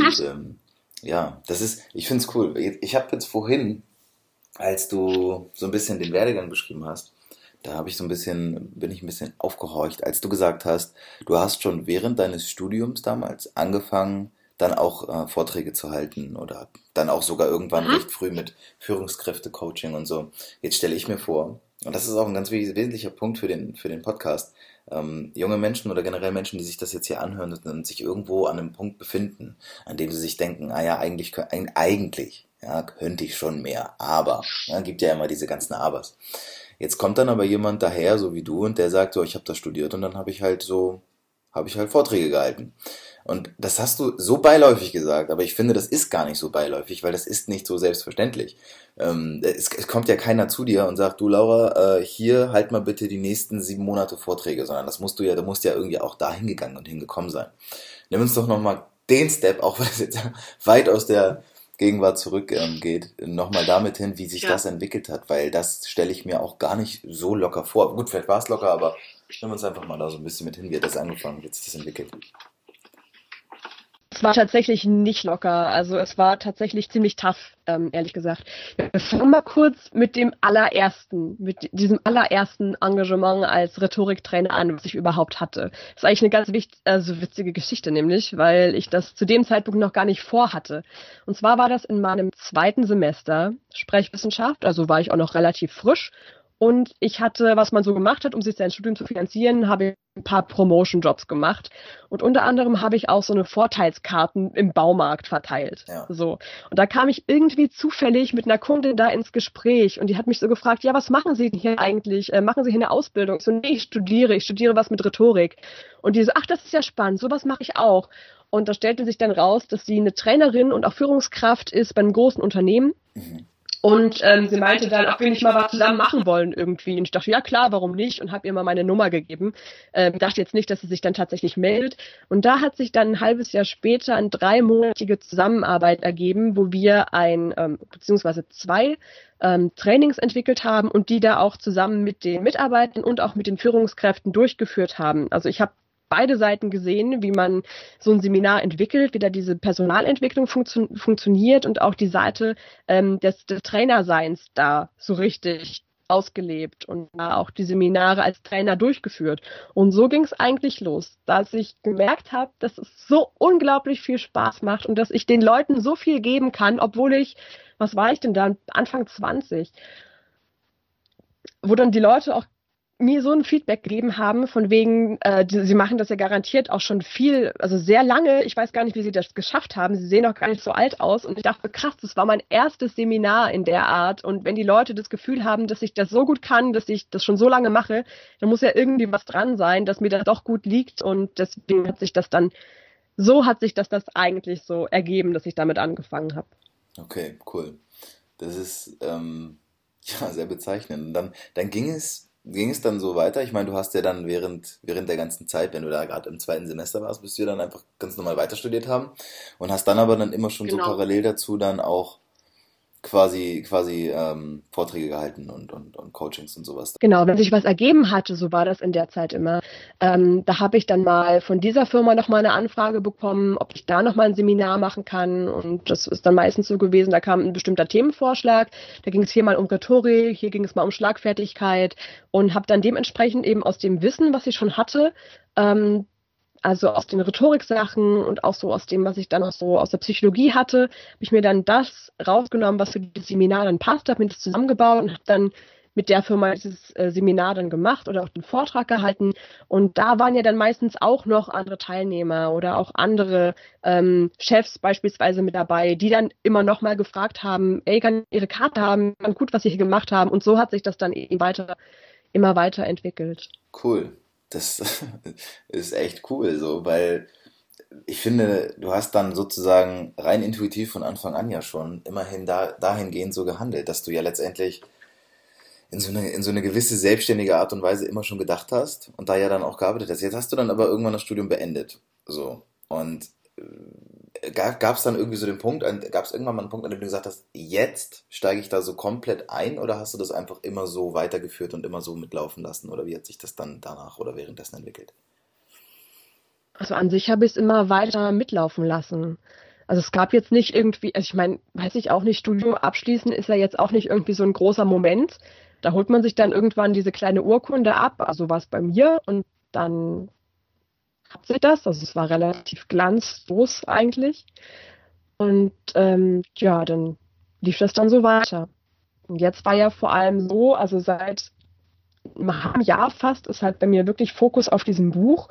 Und ähm, ja, das ist, ich finde es cool. Ich habe jetzt vorhin, als du so ein bisschen den Werdegang beschrieben hast, da habe ich so ein bisschen, bin ich ein bisschen aufgehorcht, als du gesagt hast, du hast schon während deines Studiums damals angefangen, dann auch äh, Vorträge zu halten oder dann auch sogar irgendwann recht früh mit Führungskräfte-Coaching und so. Jetzt stelle ich mir vor, und das ist auch ein ganz wesentlicher Punkt für den, für den Podcast, ähm, junge Menschen oder generell Menschen, die sich das jetzt hier anhören und sich irgendwo an einem Punkt befinden, an dem sie sich denken, ah ja, eigentlich, eigentlich, ja, könnte ich schon mehr, aber, ja, gibt ja immer diese ganzen Abers. Jetzt kommt dann aber jemand daher, so wie du, und der sagt so, ich habe das studiert und dann habe ich halt so, habe ich halt Vorträge gehalten. Und das hast du so beiläufig gesagt, aber ich finde, das ist gar nicht so beiläufig, weil das ist nicht so selbstverständlich. Ähm, es, es, kommt ja keiner zu dir und sagt, du Laura, äh, hier halt mal bitte die nächsten sieben Monate Vorträge, sondern das musst du ja, du musst ja irgendwie auch da hingegangen und hingekommen sein. Nimm uns doch nochmal den Step, auch wenn es jetzt weit aus der Gegenwart zurückgeht, ähm, nochmal damit hin, wie sich ja. das entwickelt hat, weil das stelle ich mir auch gar nicht so locker vor. Gut, vielleicht war es locker, aber nimm uns einfach mal da so ein bisschen mit hin, wie hat das angefangen, wie hat sich das entwickelt. Es war tatsächlich nicht locker. Also es war tatsächlich ziemlich tough, ähm, ehrlich gesagt. Wir fangen mal kurz mit dem allerersten, mit diesem allerersten Engagement als Rhetoriktrainer an, was ich überhaupt hatte. Das ist eigentlich eine ganz wichtig, also witzige Geschichte nämlich, weil ich das zu dem Zeitpunkt noch gar nicht vorhatte. Und zwar war das in meinem zweiten Semester Sprechwissenschaft, also war ich auch noch relativ frisch und ich hatte, was man so gemacht hat, um sich sein Studium zu finanzieren, habe ich ein paar Promotion-Jobs gemacht. Und unter anderem habe ich auch so eine Vorteilskarten im Baumarkt verteilt. Ja. So. Und da kam ich irgendwie zufällig mit einer Kundin da ins Gespräch und die hat mich so gefragt, ja, was machen Sie denn hier eigentlich? Äh, machen Sie hier eine Ausbildung? Ich so, nee, ich studiere, ich studiere was mit Rhetorik. Und die so, ach, das ist ja spannend, sowas mache ich auch. Und da stellte sich dann raus, dass sie eine Trainerin und auch Führungskraft ist bei einem großen Unternehmen. Mhm und ähm, sie meinte dann, ob wir nicht mal was zusammen machen wollen irgendwie. Und ich dachte, ja klar, warum nicht? Und habe ihr mal meine Nummer gegeben. Ähm, dachte jetzt nicht, dass sie sich dann tatsächlich meldet. Und da hat sich dann ein halbes Jahr später eine dreimonatige Zusammenarbeit ergeben, wo wir ein, ähm, beziehungsweise zwei ähm, Trainings entwickelt haben und die da auch zusammen mit den Mitarbeitern und auch mit den Führungskräften durchgeführt haben. Also ich habe beide Seiten gesehen, wie man so ein Seminar entwickelt, wie da diese Personalentwicklung funktio funktioniert und auch die Seite ähm, des, des Trainerseins da so richtig ausgelebt und auch die Seminare als Trainer durchgeführt. Und so ging es eigentlich los, dass ich gemerkt habe, dass es so unglaublich viel Spaß macht und dass ich den Leuten so viel geben kann, obwohl ich, was war ich denn da, Anfang 20, wo dann die Leute auch mir so ein Feedback gegeben haben, von wegen, äh, die, sie machen das ja garantiert auch schon viel, also sehr lange. Ich weiß gar nicht, wie sie das geschafft haben. Sie sehen auch gar nicht so alt aus. Und ich dachte, krass, das war mein erstes Seminar in der Art. Und wenn die Leute das Gefühl haben, dass ich das so gut kann, dass ich das schon so lange mache, dann muss ja irgendwie was dran sein, dass mir das doch gut liegt. Und deswegen hat sich das dann, so hat sich das das eigentlich so ergeben, dass ich damit angefangen habe. Okay, cool. Das ist ähm, ja sehr bezeichnend. Und dann, dann ging es ging es dann so weiter? Ich meine, du hast ja dann während, während der ganzen Zeit, wenn du da gerade im zweiten Semester warst, bist du ja dann einfach ganz normal weiter studiert haben und hast dann aber dann immer schon genau. so parallel dazu dann auch quasi, quasi ähm, Vorträge gehalten und, und, und Coachings und sowas. Genau, wenn sich was ergeben hatte, so war das in der Zeit immer. Ähm, da habe ich dann mal von dieser Firma nochmal eine Anfrage bekommen, ob ich da nochmal ein Seminar machen kann. Und das ist dann meistens so gewesen, da kam ein bestimmter Themenvorschlag. Da ging es hier mal um Rhetorik, hier ging es mal um Schlagfertigkeit und habe dann dementsprechend eben aus dem Wissen, was ich schon hatte, ähm, also aus den Rhetoriksachen und auch so aus dem, was ich dann auch so aus der Psychologie hatte, habe ich mir dann das rausgenommen, was für das Seminar dann passt, habe mir das zusammengebaut und habe dann mit der Firma dieses äh, Seminar dann gemacht oder auch den Vortrag gehalten. Und da waren ja dann meistens auch noch andere Teilnehmer oder auch andere ähm, Chefs beispielsweise mit dabei, die dann immer noch mal gefragt haben, ey, kann ihre Karte haben, gut, was sie hier gemacht haben. Und so hat sich das dann eben weiter, immer weiter entwickelt. Cool das ist echt cool, so, weil ich finde, du hast dann sozusagen rein intuitiv von Anfang an ja schon immerhin da, dahingehend so gehandelt, dass du ja letztendlich in so, eine, in so eine gewisse selbstständige Art und Weise immer schon gedacht hast und da ja dann auch gearbeitet hast. Jetzt hast du dann aber irgendwann das Studium beendet. So. Und äh, gab es dann irgendwie so den Punkt, gab es irgendwann mal einen Punkt, an dem du gesagt hast, jetzt steige ich da so komplett ein oder hast du das einfach immer so weitergeführt und immer so mitlaufen lassen oder wie hat sich das dann danach oder währenddessen entwickelt? Also an sich habe ich es immer weiter mitlaufen lassen. Also es gab jetzt nicht irgendwie, also ich meine, weiß ich auch nicht, Studium abschließen ist ja jetzt auch nicht irgendwie so ein großer Moment. Da holt man sich dann irgendwann diese kleine Urkunde ab, also war es bei mir und dann hat sich das, also es war relativ glanzlos eigentlich. Und ähm, ja, dann lief das dann so weiter. Und jetzt war ja vor allem so, also seit einem Jahr fast ist halt bei mir wirklich Fokus auf diesem Buch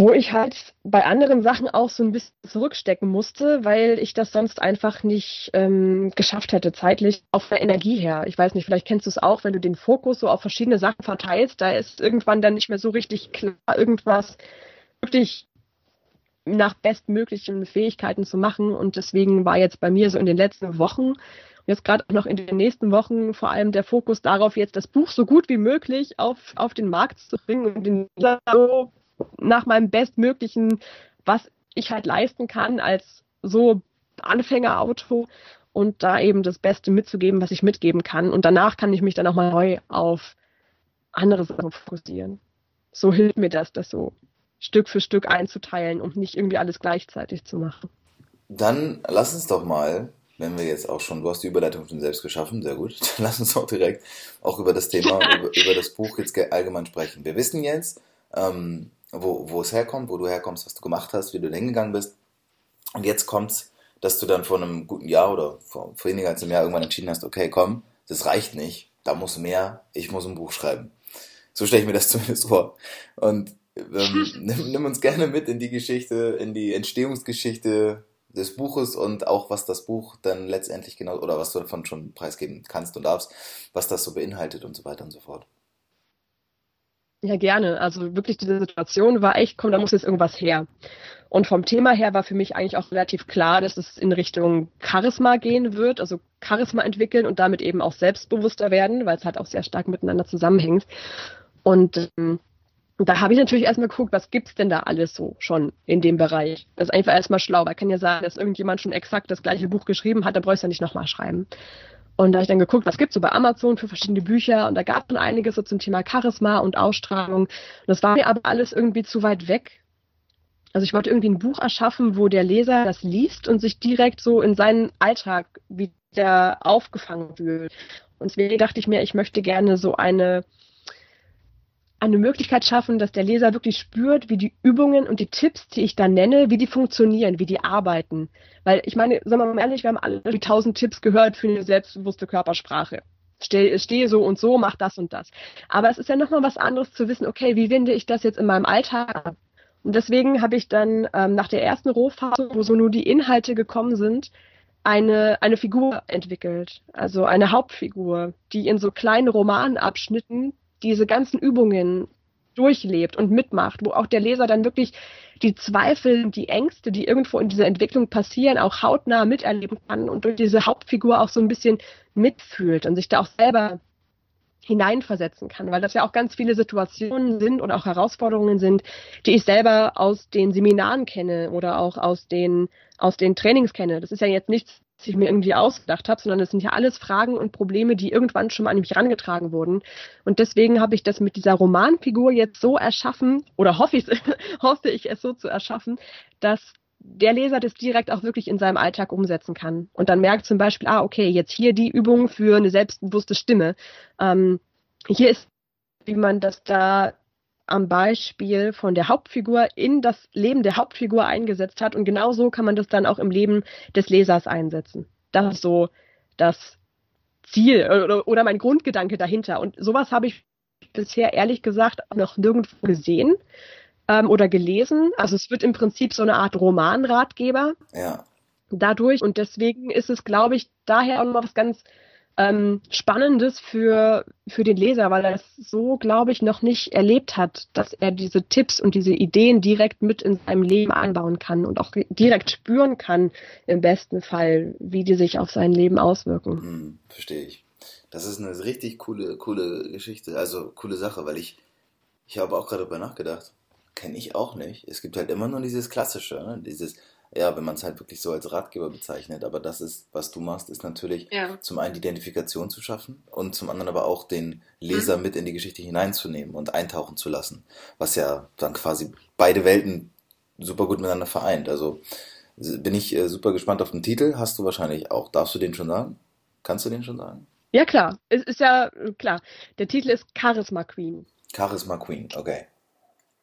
wo ich halt bei anderen Sachen auch so ein bisschen zurückstecken musste, weil ich das sonst einfach nicht ähm, geschafft hätte, zeitlich auf der Energie her. Ich weiß nicht, vielleicht kennst du es auch, wenn du den Fokus so auf verschiedene Sachen verteilst, da ist irgendwann dann nicht mehr so richtig klar, irgendwas wirklich nach bestmöglichen Fähigkeiten zu machen. Und deswegen war jetzt bei mir so in den letzten Wochen jetzt gerade noch in den nächsten Wochen vor allem der Fokus darauf, jetzt das Buch so gut wie möglich auf, auf den Markt zu bringen und den so nach meinem bestmöglichen, was ich halt leisten kann als so Anfängerauto und da eben das Beste mitzugeben, was ich mitgeben kann. Und danach kann ich mich dann auch mal neu auf andere Sachen fokussieren. So hilft mir das, das so Stück für Stück einzuteilen und nicht irgendwie alles gleichzeitig zu machen. Dann lass uns doch mal, wenn wir jetzt auch schon, du hast die Überleitung schon selbst geschaffen, sehr gut, dann lass uns auch direkt auch über das Thema, über, über, das Buch jetzt allgemein sprechen. Wir wissen jetzt, ähm, wo, wo es herkommt, wo du herkommst, was du gemacht hast, wie du hingegangen bist. Und jetzt kommt's, dass du dann vor einem guten Jahr oder vor, vor weniger als einem Jahr irgendwann entschieden hast, okay, komm, das reicht nicht, da muss mehr, ich muss ein Buch schreiben. So stelle ich mir das zumindest vor. Und ähm, nimm, nimm uns gerne mit in die Geschichte, in die Entstehungsgeschichte des Buches und auch was das Buch dann letztendlich genau, oder was du davon schon preisgeben kannst und darfst, was das so beinhaltet und so weiter und so fort. Ja, gerne. Also wirklich diese Situation war echt, komm, da muss jetzt irgendwas her. Und vom Thema her war für mich eigentlich auch relativ klar, dass es in Richtung Charisma gehen wird, also Charisma entwickeln und damit eben auch selbstbewusster werden, weil es halt auch sehr stark miteinander zusammenhängt. Und ähm, da habe ich natürlich erstmal geguckt, was gibt's denn da alles so schon in dem Bereich. Das ist einfach erstmal schlau, weil kann ja sagen, dass irgendjemand schon exakt das gleiche Buch geschrieben hat, da brauchst du ja nicht nochmal schreiben. Und da habe ich dann geguckt, was gibt's so bei Amazon für verschiedene Bücher und da gab es schon einiges so zum Thema Charisma und Ausstrahlung. Und das war mir aber alles irgendwie zu weit weg. Also ich wollte irgendwie ein Buch erschaffen, wo der Leser das liest und sich direkt so in seinen Alltag wieder aufgefangen fühlt. Und deswegen dachte ich mir, ich möchte gerne so eine eine Möglichkeit schaffen, dass der Leser wirklich spürt, wie die Übungen und die Tipps, die ich da nenne, wie die funktionieren, wie die arbeiten. Weil ich meine, sagen wir mal ehrlich, wir haben alle die tausend Tipps gehört für eine selbstbewusste Körpersprache. Stehe, stehe so und so, mach das und das. Aber es ist ja nochmal was anderes zu wissen, okay, wie wende ich das jetzt in meinem Alltag Und deswegen habe ich dann ähm, nach der ersten Rohphase, wo so nur die Inhalte gekommen sind, eine, eine Figur entwickelt. Also eine Hauptfigur, die in so kleinen Romanabschnitten diese ganzen Übungen durchlebt und mitmacht, wo auch der Leser dann wirklich die Zweifel, die Ängste, die irgendwo in dieser Entwicklung passieren, auch hautnah miterleben kann und durch diese Hauptfigur auch so ein bisschen mitfühlt und sich da auch selber hineinversetzen kann, weil das ja auch ganz viele Situationen sind und auch Herausforderungen sind, die ich selber aus den Seminaren kenne oder auch aus den aus den Trainings kenne. Das ist ja jetzt nichts, ich mir irgendwie ausgedacht habe, sondern es sind ja alles Fragen und Probleme, die irgendwann schon mal an mich herangetragen wurden. Und deswegen habe ich das mit dieser Romanfigur jetzt so erschaffen, oder hoffe ich, hoffe ich es so zu erschaffen, dass der Leser das direkt auch wirklich in seinem Alltag umsetzen kann. Und dann merkt zum Beispiel, ah, okay, jetzt hier die Übung für eine selbstbewusste Stimme. Ähm, hier ist, wie man das da am Beispiel von der Hauptfigur in das Leben der Hauptfigur eingesetzt hat. Und genau so kann man das dann auch im Leben des Lesers einsetzen. Das ist so das Ziel oder, oder mein Grundgedanke dahinter. Und sowas habe ich bisher ehrlich gesagt noch nirgendwo gesehen ähm, oder gelesen. Also es wird im Prinzip so eine Art Romanratgeber. Ja. Dadurch. Und deswegen ist es, glaube ich, daher auch noch was ganz ähm, Spannendes für, für den Leser, weil er es so, glaube ich, noch nicht erlebt hat, dass er diese Tipps und diese Ideen direkt mit in seinem Leben einbauen kann und auch direkt spüren kann, im besten Fall, wie die sich auf sein Leben auswirken. Hm, verstehe ich. Das ist eine richtig coole, coole Geschichte, also coole Sache, weil ich, ich habe auch gerade darüber nachgedacht. Kenne ich auch nicht. Es gibt halt immer nur dieses Klassische, ne? dieses ja, wenn man es halt wirklich so als Ratgeber bezeichnet. Aber das ist, was du machst, ist natürlich ja. zum einen die Identifikation zu schaffen und zum anderen aber auch den Leser mhm. mit in die Geschichte hineinzunehmen und eintauchen zu lassen. Was ja dann quasi beide Welten super gut miteinander vereint. Also bin ich äh, super gespannt auf den Titel. Hast du wahrscheinlich auch. Darfst du den schon sagen? Kannst du den schon sagen? Ja, klar. Es ist ja äh, klar. Der Titel ist Charisma Queen. Charisma Queen, okay.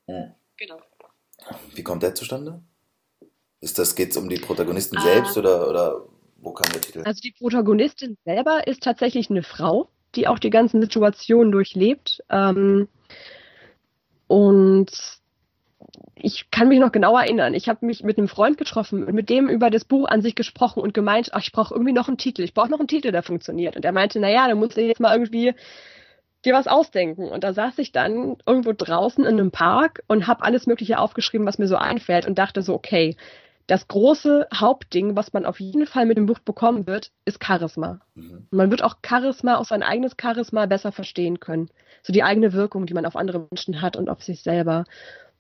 Hm. Genau. Wie kommt der zustande? Ist das, geht's um die Protagonistin ah. selbst oder, oder wo kam der Titel? Also die Protagonistin selber ist tatsächlich eine Frau, die auch die ganzen Situationen durchlebt. Ähm, und ich kann mich noch genau erinnern. Ich habe mich mit einem Freund getroffen und mit dem über das Buch an sich gesprochen und gemeint, ach, ich brauche irgendwie noch einen Titel. Ich brauche noch einen Titel, der funktioniert. Und er meinte, naja, da muss ich jetzt mal irgendwie dir was ausdenken. Und da saß ich dann irgendwo draußen in einem Park und habe alles Mögliche aufgeschrieben, was mir so einfällt und dachte so, okay, das große Hauptding, was man auf jeden Fall mit dem Buch bekommen wird, ist Charisma. Mhm. Man wird auch Charisma, auch sein eigenes Charisma besser verstehen können. So die eigene Wirkung, die man auf andere Menschen hat und auf sich selber.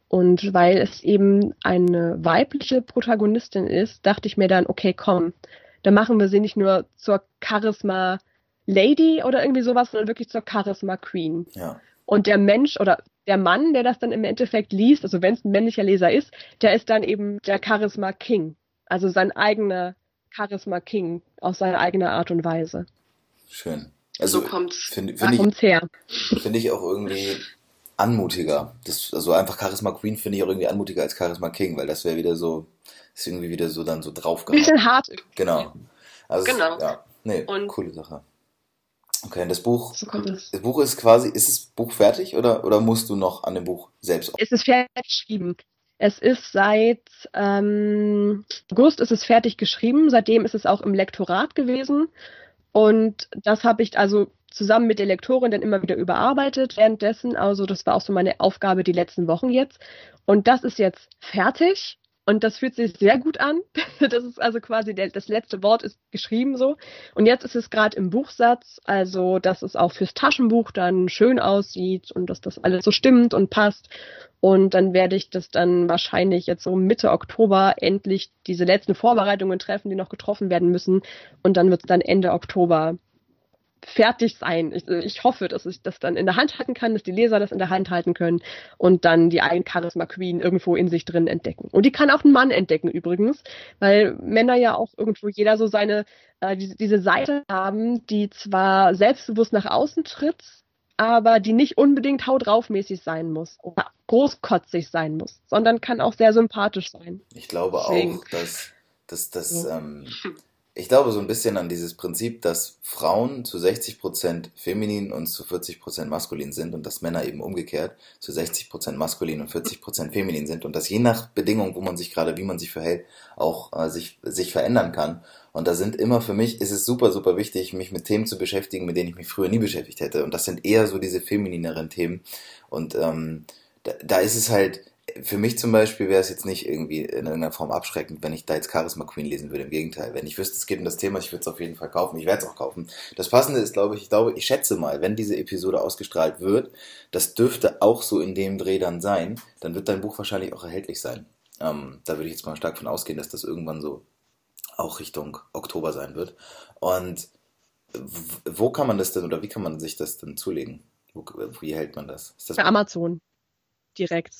Und weil es eben eine weibliche Protagonistin ist, dachte ich mir dann, okay, komm, dann machen wir sie nicht nur zur Charisma Lady oder irgendwie sowas, sondern wirklich zur Charisma Queen. Ja. Und der Mensch oder der Mann, der das dann im Endeffekt liest, also wenn es ein männlicher Leser ist, der ist dann eben der Charisma King. Also sein eigener Charisma King aus seiner eigenen Art und Weise. Schön. Also so kommt's, find, find ich, her. Finde ich auch irgendwie anmutiger. Das, also einfach Charisma Queen finde ich auch irgendwie anmutiger als Charisma King, weil das wäre wieder so, ist irgendwie wieder so dann so draufgehauen. Bisschen hart. Genau. Also genau. Ja, nee, und coole Sache. Okay, das Buch, so das. das Buch ist quasi, ist das Buch fertig oder, oder musst du noch an dem Buch selbst? Es ist fertig geschrieben. Es ist seit ähm, August ist es fertig geschrieben. Seitdem ist es auch im Lektorat gewesen. Und das habe ich also zusammen mit der Lektorin dann immer wieder überarbeitet währenddessen. Also das war auch so meine Aufgabe die letzten Wochen jetzt. Und das ist jetzt fertig. Und das fühlt sich sehr gut an. Das ist also quasi der, das letzte Wort ist geschrieben so. Und jetzt ist es gerade im Buchsatz, also dass es auch fürs Taschenbuch dann schön aussieht und dass das alles so stimmt und passt. Und dann werde ich das dann wahrscheinlich jetzt so Mitte Oktober endlich diese letzten Vorbereitungen treffen, die noch getroffen werden müssen. Und dann wird es dann Ende Oktober fertig sein. Ich, ich, hoffe, dass ich das dann in der Hand halten kann, dass die Leser das in der Hand halten können und dann die eigene Charisma Queen irgendwo in sich drin entdecken. Und die kann auch ein Mann entdecken übrigens, weil Männer ja auch irgendwo jeder so seine, äh, diese, diese Seite haben, die zwar selbstbewusst nach außen tritt, aber die nicht unbedingt hautdraufmäßig sein muss oder großkotzig sein muss, sondern kann auch sehr sympathisch sein. Ich glaube Deswegen. auch, dass, dass, dass ja. ähm, ich glaube so ein bisschen an dieses Prinzip, dass Frauen zu 60% feminin und zu 40% maskulin sind und dass Männer eben umgekehrt zu 60% maskulin und 40% feminin sind und dass je nach Bedingung, wo man sich gerade, wie man sich verhält, auch äh, sich, sich verändern kann. Und da sind immer für mich, ist es super, super wichtig, mich mit Themen zu beschäftigen, mit denen ich mich früher nie beschäftigt hätte. Und das sind eher so diese feminineren Themen. Und ähm, da, da ist es halt, für mich zum Beispiel wäre es jetzt nicht irgendwie in irgendeiner Form abschreckend, wenn ich da jetzt Charisma Queen lesen würde. Im Gegenteil, wenn ich wüsste, es geht um das Thema, ich würde es auf jeden Fall kaufen. Ich werde es auch kaufen. Das Passende ist, glaube ich, ich glaube, ich schätze mal, wenn diese Episode ausgestrahlt wird, das dürfte auch so in dem Dreh dann sein, dann wird dein Buch wahrscheinlich auch erhältlich sein. Ähm, da würde ich jetzt mal stark von ausgehen, dass das irgendwann so auch Richtung Oktober sein wird. Und wo kann man das denn oder wie kann man sich das denn zulegen? Wo, wie hält man das? Das Bei Amazon. Direkt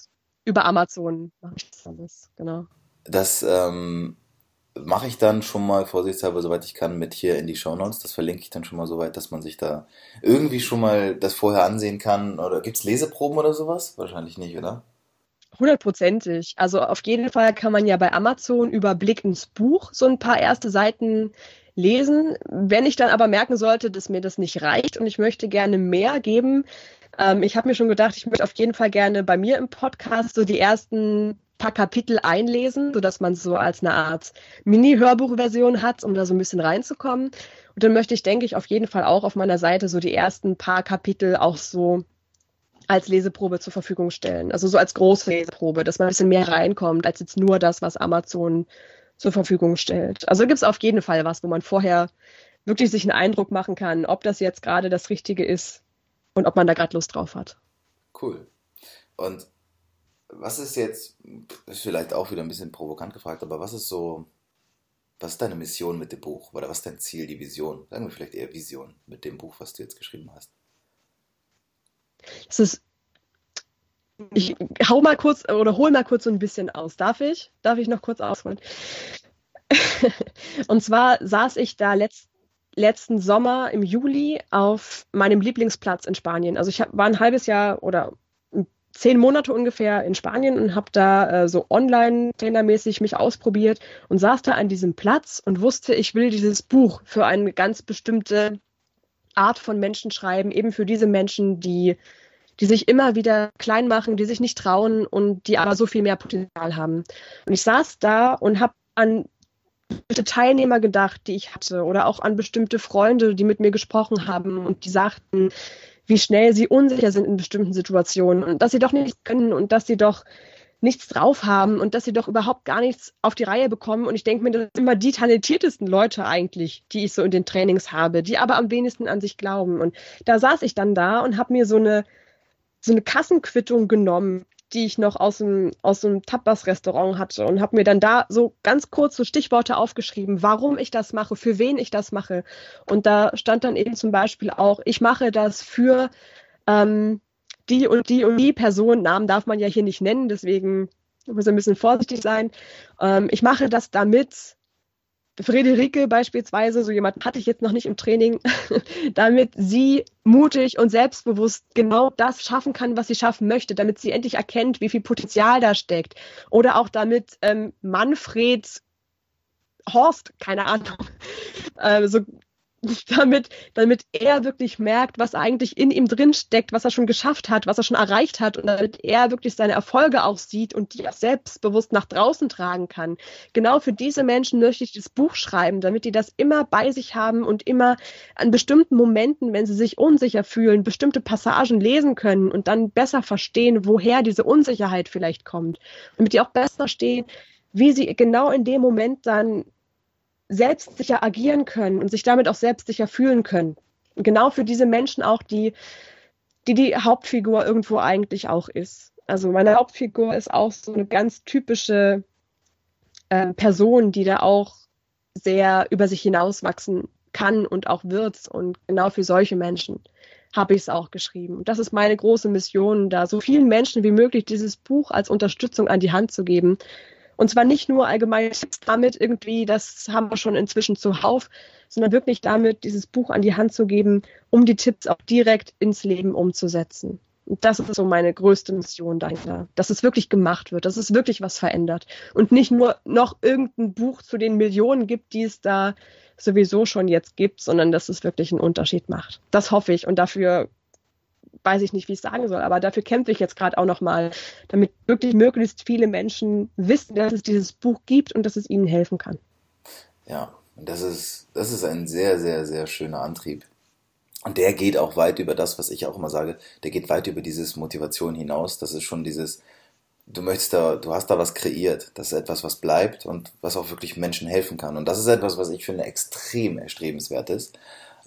über Amazon mache ich das alles, genau. Das ähm, mache ich dann schon mal vorsichtshalber, soweit ich kann, mit hier in die Show Notes. Das verlinke ich dann schon mal so weit, dass man sich da irgendwie schon mal das vorher ansehen kann. Oder gibt es Leseproben oder sowas? Wahrscheinlich nicht, oder? Hundertprozentig. Also auf jeden Fall kann man ja bei Amazon über Blick ins Buch so ein paar erste Seiten lesen. Wenn ich dann aber merken sollte, dass mir das nicht reicht und ich möchte gerne mehr geben, ähm, ich habe mir schon gedacht, ich möchte auf jeden Fall gerne bei mir im Podcast so die ersten paar Kapitel einlesen, sodass man so als eine Art Mini-Hörbuchversion hat, um da so ein bisschen reinzukommen. Und dann möchte ich, denke ich, auf jeden Fall auch auf meiner Seite so die ersten paar Kapitel auch so als Leseprobe zur Verfügung stellen. Also so als große Leseprobe, dass man ein bisschen mehr reinkommt, als jetzt nur das, was Amazon zur Verfügung stellt. Also gibt es auf jeden Fall was, wo man vorher wirklich sich einen Eindruck machen kann, ob das jetzt gerade das Richtige ist, und ob man da gerade Lust drauf hat. Cool. Und was ist jetzt, ist vielleicht auch wieder ein bisschen provokant gefragt, aber was ist so, was ist deine Mission mit dem Buch? Oder was ist dein Ziel, die Vision? Sagen wir vielleicht eher Vision mit dem Buch, was du jetzt geschrieben hast. Das ist, ich hau mal kurz oder hol mal kurz so ein bisschen aus. Darf ich? Darf ich noch kurz ausholen? und zwar saß ich da letzt, letzten Sommer im Juli auf meinem Lieblingsplatz in Spanien. Also ich hab, war ein halbes Jahr oder zehn Monate ungefähr in Spanien und habe da äh, so online-trainermäßig mich ausprobiert und saß da an diesem Platz und wusste, ich will dieses Buch für eine ganz bestimmte Art von Menschen schreiben, eben für diese Menschen, die, die sich immer wieder klein machen, die sich nicht trauen und die aber so viel mehr Potenzial haben. Und ich saß da und habe an bestimmte Teilnehmer gedacht, die ich hatte, oder auch an bestimmte Freunde, die mit mir gesprochen haben und die sagten, wie schnell sie unsicher sind in bestimmten Situationen und dass sie doch nichts können und dass sie doch nichts drauf haben und dass sie doch überhaupt gar nichts auf die Reihe bekommen. Und ich denke mir, das sind immer die talentiertesten Leute eigentlich, die ich so in den Trainings habe, die aber am wenigsten an sich glauben. Und da saß ich dann da und habe mir so eine, so eine Kassenquittung genommen die ich noch aus dem, aus dem Tapas-Restaurant hatte und habe mir dann da so ganz kurz so Stichworte aufgeschrieben, warum ich das mache, für wen ich das mache. Und da stand dann eben zum Beispiel auch, ich mache das für ähm, die und die und die Person. Namen darf man ja hier nicht nennen, deswegen muss ein bisschen vorsichtig sein. Ähm, ich mache das damit, Friederike beispielsweise, so jemand hatte ich jetzt noch nicht im Training, damit sie mutig und selbstbewusst genau das schaffen kann, was sie schaffen möchte, damit sie endlich erkennt, wie viel Potenzial da steckt. Oder auch damit ähm, Manfred Horst, keine Ahnung, äh, so damit, damit er wirklich merkt, was eigentlich in ihm drin steckt, was er schon geschafft hat, was er schon erreicht hat und damit er wirklich seine Erfolge auch sieht und die auch selbstbewusst nach draußen tragen kann. Genau für diese Menschen möchte ich das Buch schreiben, damit die das immer bei sich haben und immer an bestimmten Momenten, wenn sie sich unsicher fühlen, bestimmte Passagen lesen können und dann besser verstehen, woher diese Unsicherheit vielleicht kommt. Damit die auch besser verstehen, wie sie genau in dem Moment dann selbstsicher agieren können und sich damit auch selbstsicher fühlen können. Genau für diese Menschen auch, die, die die Hauptfigur irgendwo eigentlich auch ist. Also meine Hauptfigur ist auch so eine ganz typische äh, Person, die da auch sehr über sich hinauswachsen kann und auch wird. Und genau für solche Menschen habe ich es auch geschrieben. Und das ist meine große Mission, da so vielen Menschen wie möglich dieses Buch als Unterstützung an die Hand zu geben, und zwar nicht nur allgemeine Tipps damit irgendwie, das haben wir schon inzwischen zuhauf, sondern wirklich damit, dieses Buch an die Hand zu geben, um die Tipps auch direkt ins Leben umzusetzen. Und das ist so meine größte Mission dahinter, dass es wirklich gemacht wird, dass es wirklich was verändert und nicht nur noch irgendein Buch zu den Millionen gibt, die es da sowieso schon jetzt gibt, sondern dass es wirklich einen Unterschied macht. Das hoffe ich und dafür weiß ich nicht, wie ich sagen soll, aber dafür kämpfe ich jetzt gerade auch nochmal, damit wirklich möglichst viele Menschen wissen, dass es dieses Buch gibt und dass es ihnen helfen kann. Ja, und das ist, das ist ein sehr, sehr, sehr schöner Antrieb. Und der geht auch weit über das, was ich auch immer sage, der geht weit über dieses Motivation hinaus. Das ist schon dieses, du möchtest da, du hast da was kreiert. Das ist etwas, was bleibt und was auch wirklich Menschen helfen kann. Und das ist etwas, was ich finde extrem erstrebenswert ist.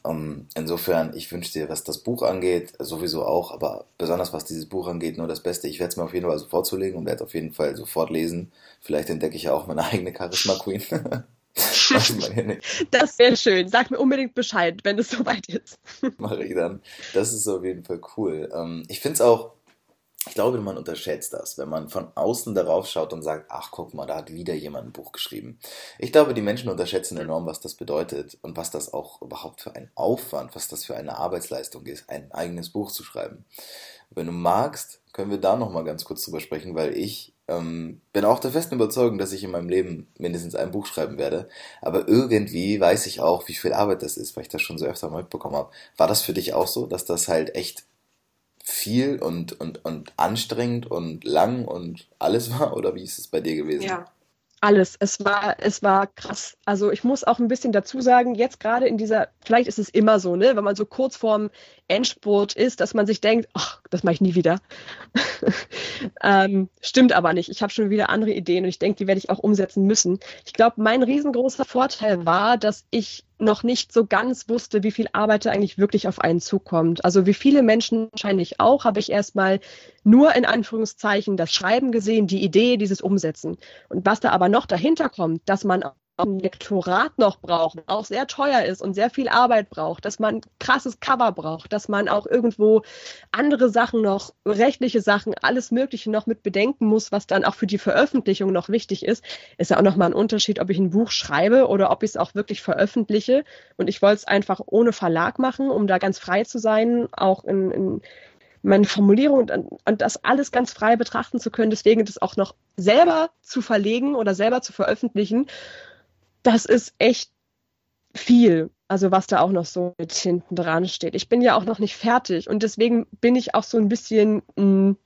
Um, ähm, insofern, ich wünsche dir, was das Buch angeht, sowieso auch, aber besonders was dieses Buch angeht, nur das Beste. Ich werde es mir auf jeden Fall sofort zulegen und werde auf jeden Fall sofort lesen. Vielleicht entdecke ich ja auch meine eigene Charisma Queen. das wäre schön. Sag mir unbedingt Bescheid, wenn es soweit ist. Mache ich dann. Das ist auf jeden Fall cool. Um, ähm, ich finde es auch ich glaube, man unterschätzt das, wenn man von außen darauf schaut und sagt, ach guck mal, da hat wieder jemand ein Buch geschrieben. Ich glaube, die Menschen unterschätzen enorm, was das bedeutet und was das auch überhaupt für ein Aufwand, was das für eine Arbeitsleistung ist, ein eigenes Buch zu schreiben. Wenn du magst, können wir da nochmal ganz kurz drüber sprechen, weil ich ähm, bin auch der festen Überzeugung, dass ich in meinem Leben mindestens ein Buch schreiben werde. Aber irgendwie weiß ich auch, wie viel Arbeit das ist, weil ich das schon so öfter mal mitbekommen habe. War das für dich auch so, dass das halt echt viel und, und, und anstrengend und lang und alles war? Oder wie ist es bei dir gewesen? Ja, alles. Es war, es war krass. Also ich muss auch ein bisschen dazu sagen, jetzt gerade in dieser, vielleicht ist es immer so, ne, wenn man so kurz vorm Endspurt ist, dass man sich denkt, ach, das mache ich nie wieder. ähm, stimmt aber nicht. Ich habe schon wieder andere Ideen und ich denke, die werde ich auch umsetzen müssen. Ich glaube, mein riesengroßer Vorteil war, dass ich noch nicht so ganz wusste, wie viel Arbeit da eigentlich wirklich auf einen zukommt. Also wie viele Menschen wahrscheinlich auch, habe ich erstmal nur in Anführungszeichen das Schreiben gesehen, die Idee, dieses Umsetzen. Und was da aber noch dahinter kommt, dass man ein Lektorat noch braucht, auch sehr teuer ist und sehr viel Arbeit braucht, dass man krasses Cover braucht, dass man auch irgendwo andere Sachen noch, rechtliche Sachen, alles Mögliche noch mit bedenken muss, was dann auch für die Veröffentlichung noch wichtig ist, ist ja auch nochmal ein Unterschied, ob ich ein Buch schreibe oder ob ich es auch wirklich veröffentliche. Und ich wollte es einfach ohne Verlag machen, um da ganz frei zu sein, auch in, in meine Formulierung und, und, das alles ganz frei betrachten zu können. Deswegen das auch noch selber zu verlegen oder selber zu veröffentlichen, das ist echt viel. Also was da auch noch so mit hinten dran steht. Ich bin ja auch noch nicht fertig und deswegen bin ich auch so ein bisschen mh, mm,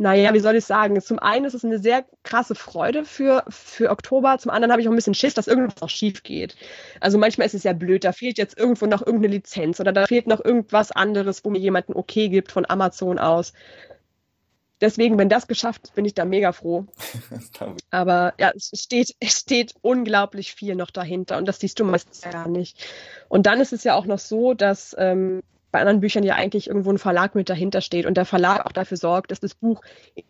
naja, wie soll ich sagen? Zum einen ist es eine sehr krasse Freude für, für Oktober, zum anderen habe ich auch ein bisschen Schiss, dass irgendwas noch schief geht. Also manchmal ist es ja blöd, da fehlt jetzt irgendwo noch irgendeine Lizenz oder da fehlt noch irgendwas anderes, wo mir jemand ein Okay gibt von Amazon aus. Deswegen, wenn das geschafft ist, bin ich da mega froh. Aber ja, es steht, es steht unglaublich viel noch dahinter und das siehst du meistens ja gar nicht. Und dann ist es ja auch noch so, dass ähm, bei anderen Büchern ja eigentlich irgendwo ein Verlag mit dahinter steht und der Verlag auch dafür sorgt, dass das Buch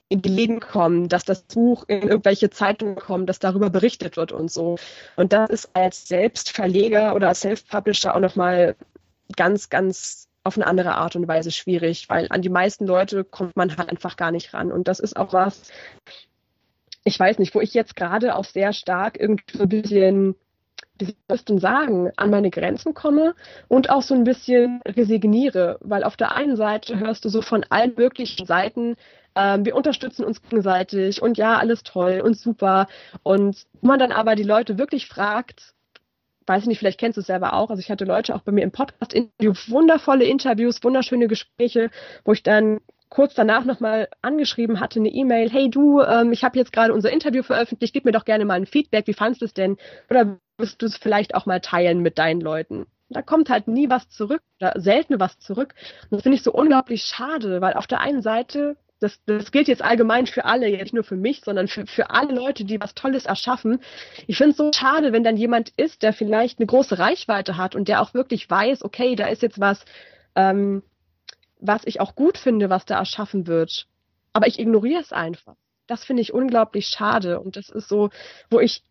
in die Läden kommt, dass das Buch in irgendwelche Zeitungen kommt, dass darüber berichtet wird und so. Und das ist als Selbstverleger oder als Self-Publisher auch nochmal ganz, ganz auf eine andere Art und Weise schwierig, weil an die meisten Leute kommt man halt einfach gar nicht ran. Und das ist auch was, ich weiß nicht, wo ich jetzt gerade auch sehr stark irgendwie so ein bisschen wie soll ich denn sagen, an meine Grenzen komme und auch so ein bisschen resigniere, weil auf der einen Seite hörst du so von allen möglichen Seiten, ähm, wir unterstützen uns gegenseitig und ja, alles toll und super. Und man dann aber die Leute wirklich fragt, weiß ich nicht, vielleicht kennst du es selber auch. Also ich hatte Leute auch bei mir im Podcast-Interview, wundervolle Interviews, wunderschöne Gespräche, wo ich dann kurz danach nochmal angeschrieben hatte, eine E-Mail, hey du, ähm, ich habe jetzt gerade unser Interview veröffentlicht, gib mir doch gerne mal ein Feedback, wie fandest du es denn? Oder wirst du es vielleicht auch mal teilen mit deinen Leuten? Da kommt halt nie was zurück, oder selten was zurück. Und das finde ich so unglaublich schade, weil auf der einen Seite, das, das gilt jetzt allgemein für alle, nicht nur für mich, sondern für, für alle Leute, die was Tolles erschaffen. Ich finde es so schade, wenn dann jemand ist, der vielleicht eine große Reichweite hat und der auch wirklich weiß, okay, da ist jetzt was, ähm, was ich auch gut finde, was da erschaffen wird. Aber ich ignoriere es einfach. Das finde ich unglaublich schade. Und das ist so, wo ich,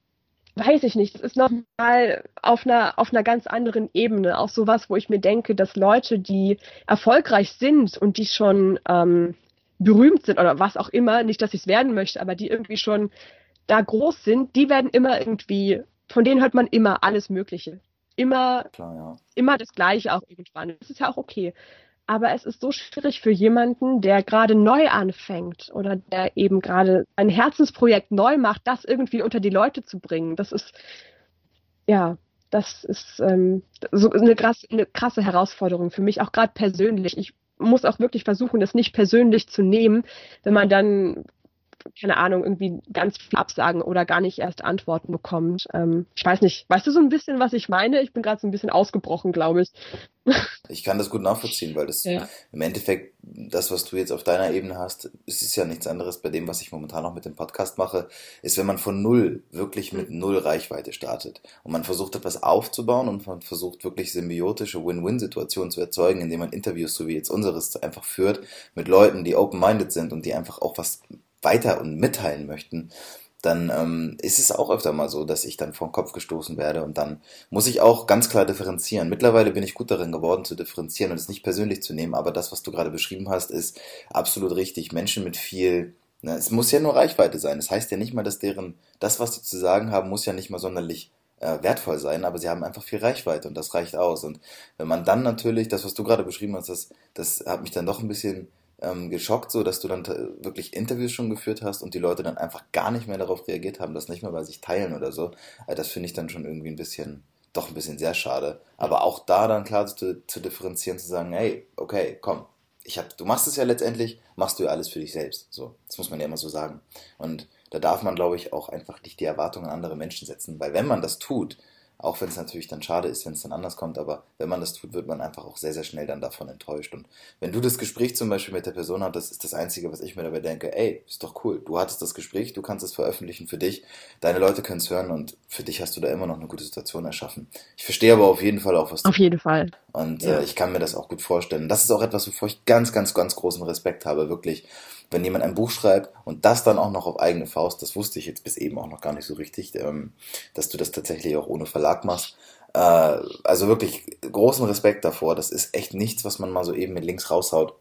weiß ich nicht, das ist nochmal auf einer, auf einer ganz anderen Ebene. Auch sowas, wo ich mir denke, dass Leute, die erfolgreich sind und die schon ähm, berühmt sind oder was auch immer, nicht, dass ich es werden möchte, aber die irgendwie schon da groß sind, die werden immer irgendwie, von denen hört man immer alles Mögliche. Immer, Klar, ja. immer das Gleiche auch irgendwann. Das ist ja auch okay aber es ist so schwierig für jemanden, der gerade neu anfängt oder der eben gerade ein Herzensprojekt neu macht, das irgendwie unter die Leute zu bringen. Das ist, ja, das ist ähm, so eine, krass, eine krasse Herausforderung für mich, auch gerade persönlich. Ich muss auch wirklich versuchen, das nicht persönlich zu nehmen, wenn man dann keine Ahnung, irgendwie ganz viel absagen oder gar nicht erst Antworten bekommt. Ähm, ich weiß nicht, weißt du so ein bisschen, was ich meine? Ich bin gerade so ein bisschen ausgebrochen, glaube ich. Ich kann das gut nachvollziehen, weil das ja. im Endeffekt, das, was du jetzt auf deiner Ebene hast, es ist ja nichts anderes bei dem, was ich momentan auch mit dem Podcast mache, ist, wenn man von null, wirklich mit null Reichweite startet und man versucht etwas aufzubauen und man versucht wirklich symbiotische Win-Win-Situationen zu erzeugen, indem man Interviews, so wie jetzt unseres, einfach führt mit Leuten, die open-minded sind und die einfach auch was weiter und mitteilen möchten, dann ähm, ist es auch öfter mal so, dass ich dann den Kopf gestoßen werde und dann muss ich auch ganz klar differenzieren. Mittlerweile bin ich gut darin geworden zu differenzieren und es nicht persönlich zu nehmen, aber das, was du gerade beschrieben hast, ist absolut richtig. Menschen mit viel, ne, es muss ja nur Reichweite sein. Das heißt ja nicht mal, dass deren, das, was sie zu sagen haben, muss ja nicht mal sonderlich äh, wertvoll sein, aber sie haben einfach viel Reichweite und das reicht aus. Und wenn man dann natürlich, das, was du gerade beschrieben hast, das, das hat mich dann doch ein bisschen ähm, geschockt, so dass du dann wirklich Interviews schon geführt hast und die Leute dann einfach gar nicht mehr darauf reagiert haben, das nicht mehr bei sich teilen oder so. Also das finde ich dann schon irgendwie ein bisschen, doch ein bisschen sehr schade. Aber auch da dann klar zu, zu differenzieren, zu sagen, hey, okay, komm, ich hab, du machst es ja letztendlich, machst du ja alles für dich selbst. So, das muss man ja immer so sagen. Und da darf man, glaube ich, auch einfach nicht die Erwartungen an andere Menschen setzen, weil wenn man das tut, auch wenn es natürlich dann schade ist, wenn es dann anders kommt, aber wenn man das tut, wird man einfach auch sehr, sehr schnell dann davon enttäuscht. Und wenn du das Gespräch zum Beispiel mit der Person hast, das ist das Einzige, was ich mir dabei denke, ey, ist doch cool, du hattest das Gespräch, du kannst es veröffentlichen für dich, deine Leute können es hören und für dich hast du da immer noch eine gute Situation erschaffen. Ich verstehe aber auf jeden Fall auch, was du Auf jeden Fall. Und ja. äh, ich kann mir das auch gut vorstellen. Das ist auch etwas, wovor ich ganz, ganz, ganz großen Respekt habe, wirklich. Wenn jemand ein Buch schreibt und das dann auch noch auf eigene Faust, das wusste ich jetzt bis eben auch noch gar nicht so richtig, ähm, dass du das tatsächlich auch ohne Verlag machst. Äh, also wirklich großen Respekt davor. Das ist echt nichts, was man mal so eben mit links raushaut.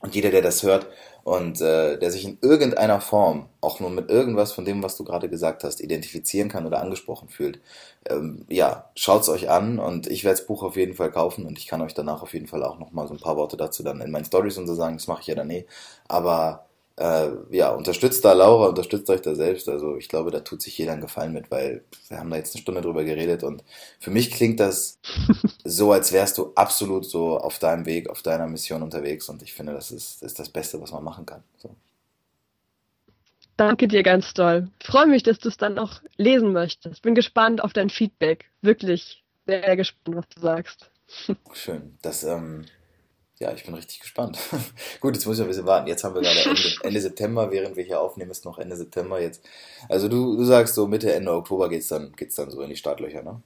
Und jeder, der das hört und äh, der sich in irgendeiner Form, auch nur mit irgendwas von dem, was du gerade gesagt hast, identifizieren kann oder angesprochen fühlt, ähm, ja, schaut's euch an und ich werde das Buch auf jeden Fall kaufen und ich kann euch danach auf jeden Fall auch nochmal so ein paar Worte dazu dann in meinen Stories und so sagen, das mache ich ja dann eh. Aber äh, ja, unterstützt da Laura, unterstützt euch da selbst. Also ich glaube, da tut sich jeder einen Gefallen mit, weil wir haben da jetzt eine Stunde drüber geredet und für mich klingt das so, als wärst du absolut so auf deinem Weg, auf deiner Mission unterwegs und ich finde, das ist das, ist das Beste, was man machen kann. So. Danke dir ganz doll. Ich freue mich, dass du es dann noch lesen möchtest. Bin gespannt auf dein Feedback. Wirklich sehr, sehr gespannt, was du sagst. Schön. Das, ähm, ja, ich bin richtig gespannt. Gut, jetzt muss ich ein bisschen warten. Jetzt haben wir gerade Ende, Ende, September, während wir hier aufnehmen, ist noch Ende September jetzt. Also du, du sagst so Mitte, Ende Oktober geht's dann, geht's dann so in die Startlöcher, ne?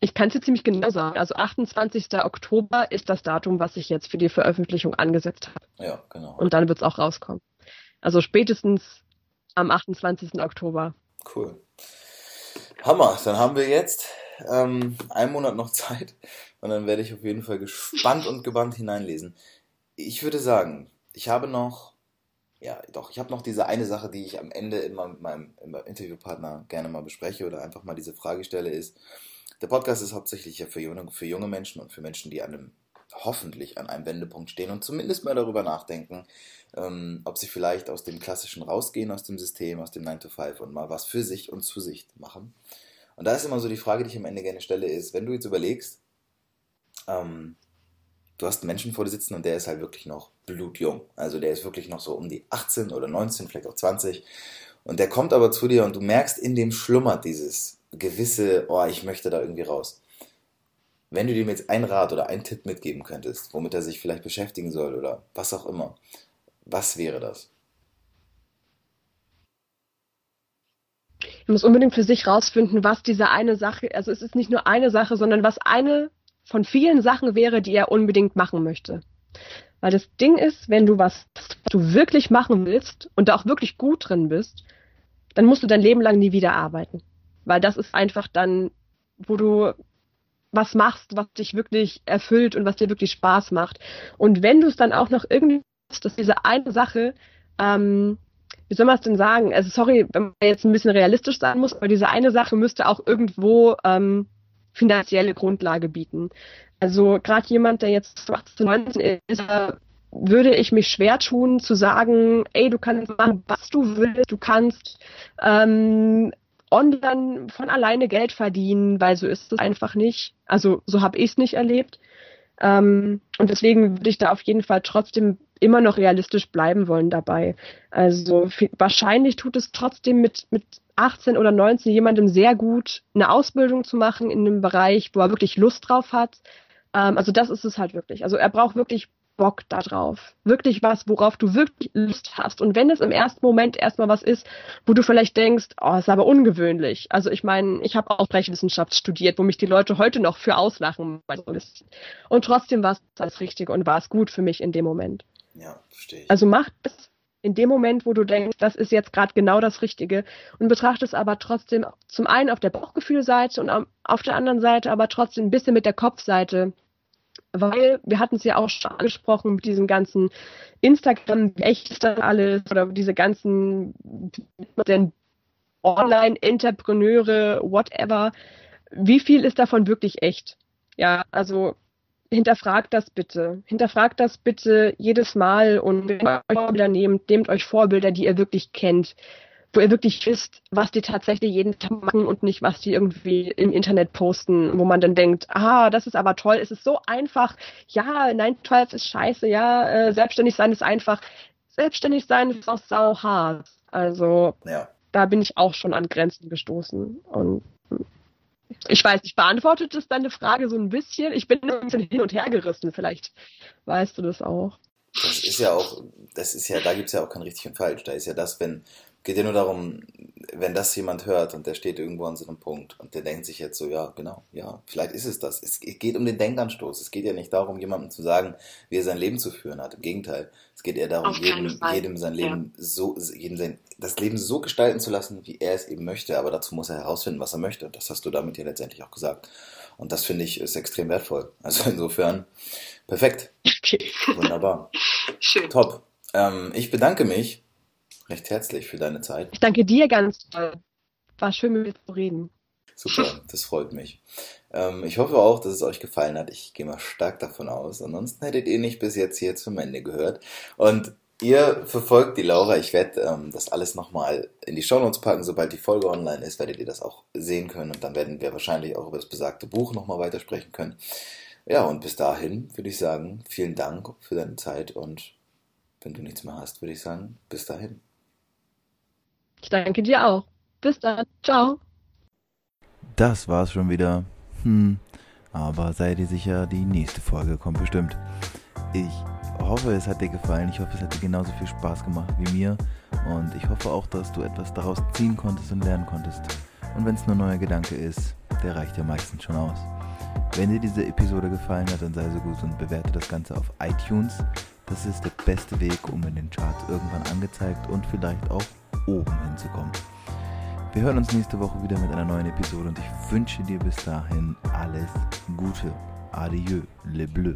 Ich kann es dir ziemlich genau sagen. Also 28. Oktober ist das Datum, was ich jetzt für die Veröffentlichung angesetzt habe. Ja, genau. Und dann wird es auch rauskommen. Also spätestens am 28. Oktober. Cool. Hammer. Dann haben wir jetzt ähm, einen Monat noch Zeit und dann werde ich auf jeden Fall gespannt und gebannt hineinlesen. Ich würde sagen, ich habe noch, ja, doch, ich habe noch diese eine Sache, die ich am Ende immer mit meinem, meinem Interviewpartner gerne mal bespreche oder einfach mal diese Frage stelle, ist, der Podcast ist hauptsächlich ja für junge, für junge Menschen und für Menschen, die an einem, hoffentlich an einem Wendepunkt stehen und zumindest mal darüber nachdenken, ähm, ob sie vielleicht aus dem Klassischen rausgehen, aus dem System, aus dem 9 to 5 und mal was für sich und zu sich machen. Und da ist immer so die Frage, die ich am Ende gerne stelle, ist, wenn du jetzt überlegst, ähm, du hast einen Menschen vor dir sitzen und der ist halt wirklich noch blutjung. Also der ist wirklich noch so um die 18 oder 19, vielleicht auch 20. Und der kommt aber zu dir und du merkst, in dem schlummert dieses gewisse, oh, ich möchte da irgendwie raus. Wenn du dem jetzt ein Rat oder einen Tipp mitgeben könntest, womit er sich vielleicht beschäftigen soll oder was auch immer, was wäre das? Man muss unbedingt für sich rausfinden, was diese eine Sache, also es ist nicht nur eine Sache, sondern was eine von vielen Sachen wäre, die er unbedingt machen möchte. Weil das Ding ist, wenn du was, was du wirklich machen willst und da auch wirklich gut drin bist, dann musst du dein Leben lang nie wieder arbeiten. Weil das ist einfach dann, wo du was machst, was dich wirklich erfüllt und was dir wirklich Spaß macht. Und wenn du es dann auch noch irgendwie dass diese eine Sache, ähm, wie soll man es denn sagen? Also sorry, wenn man jetzt ein bisschen realistisch sein muss, aber diese eine Sache müsste auch irgendwo ähm, finanzielle Grundlage bieten. Also gerade jemand, der jetzt 18, 19 ist, würde ich mich schwer tun zu sagen, ey, du kannst machen, was du willst, du kannst ähm, online von alleine Geld verdienen, weil so ist es einfach nicht. Also so habe ich es nicht erlebt. Ähm, und deswegen würde ich da auf jeden Fall trotzdem immer noch realistisch bleiben wollen dabei. Also wahrscheinlich tut es trotzdem mit, mit 18 oder 19 jemandem sehr gut, eine Ausbildung zu machen in einem Bereich, wo er wirklich Lust drauf hat. Ähm, also das ist es halt wirklich. Also er braucht wirklich Bock da drauf. Wirklich was, worauf du wirklich Lust hast. Und wenn es im ersten Moment erstmal was ist, wo du vielleicht denkst, oh, ist aber ungewöhnlich. Also ich meine, ich habe auch Rechtswissenschaft studiert, wo mich die Leute heute noch für auslachen. Und trotzdem war es das Richtige und war es gut für mich in dem Moment. Ja, verstehe ich. Also mach es in dem Moment, wo du denkst, das ist jetzt gerade genau das Richtige und betrachte es aber trotzdem zum einen auf der Bauchgefühlseite und auf der anderen Seite aber trotzdem ein bisschen mit der Kopfseite. Weil wir hatten es ja auch schon angesprochen mit diesem ganzen Instagram, echt alles oder diese ganzen Online-Entrepreneure, whatever. Wie viel ist davon wirklich echt? Ja, also hinterfragt das bitte. Hinterfragt das bitte jedes Mal und wenn ihr euch Vorbilder nehmt, nehmt euch Vorbilder, die ihr wirklich kennt, wo ihr wirklich wisst, was die tatsächlich jeden Tag machen und nicht, was die irgendwie im Internet posten, wo man dann denkt, ah, das ist aber toll, es ist so einfach, ja, 9 12 ist scheiße, ja, äh, selbstständig sein ist einfach. Selbstständig sein ist auch sau hart. Also ja. da bin ich auch schon an Grenzen gestoßen. Und ich weiß nicht, beantwortet es deine Frage so ein bisschen? Ich bin ein bisschen hin und her gerissen, vielleicht weißt du das auch. Das ist ja auch, das ist ja, da gibt es ja auch kein richtig und falsch. Da ist ja das, wenn, Geht ja nur darum, wenn das jemand hört und der steht irgendwo an so einem Punkt und der denkt sich jetzt so, ja, genau, ja, vielleicht ist es das. Es geht um den Denkanstoß. Es geht ja nicht darum, jemandem zu sagen, wie er sein Leben zu führen hat. Im Gegenteil. Es geht eher darum, jedem, jedem sein Leben ja. so, jedem sein, das Leben so gestalten zu lassen, wie er es eben möchte. Aber dazu muss er herausfinden, was er möchte. Und das hast du damit ja letztendlich auch gesagt. Und das finde ich ist extrem wertvoll. Also insofern, perfekt. Okay. Wunderbar. Schön. Top. Ähm, ich bedanke mich recht herzlich für deine Zeit. Ich danke dir ganz toll. War schön mit dir zu reden. Super, das freut mich. Ähm, ich hoffe auch, dass es euch gefallen hat. Ich gehe mal stark davon aus. Ansonsten hättet ihr nicht bis jetzt hier zum Ende gehört. Und ihr verfolgt die Laura. Ich werde ähm, das alles nochmal in die Shownotes packen. Sobald die Folge online ist, werdet ihr das auch sehen können. Und dann werden wir wahrscheinlich auch über das besagte Buch nochmal weitersprechen können. Ja, und bis dahin würde ich sagen, vielen Dank für deine Zeit und wenn du nichts mehr hast, würde ich sagen, bis dahin. Ich danke dir auch. Bis dann. Ciao. Das war's schon wieder. Hm. Aber sei dir sicher, die nächste Folge kommt bestimmt. Ich hoffe, es hat dir gefallen. Ich hoffe, es hat dir genauso viel Spaß gemacht wie mir. Und ich hoffe auch, dass du etwas daraus ziehen konntest und lernen konntest. Und wenn es nur ein neuer Gedanke ist, der reicht ja meistens schon aus. Wenn dir diese Episode gefallen hat, dann sei so gut und bewerte das Ganze auf iTunes. Das ist der beste Weg, um in den Charts irgendwann angezeigt und vielleicht auch oben hinzukommen. Wir hören uns nächste Woche wieder mit einer neuen Episode und ich wünsche dir bis dahin alles Gute. Adieu, le bleu.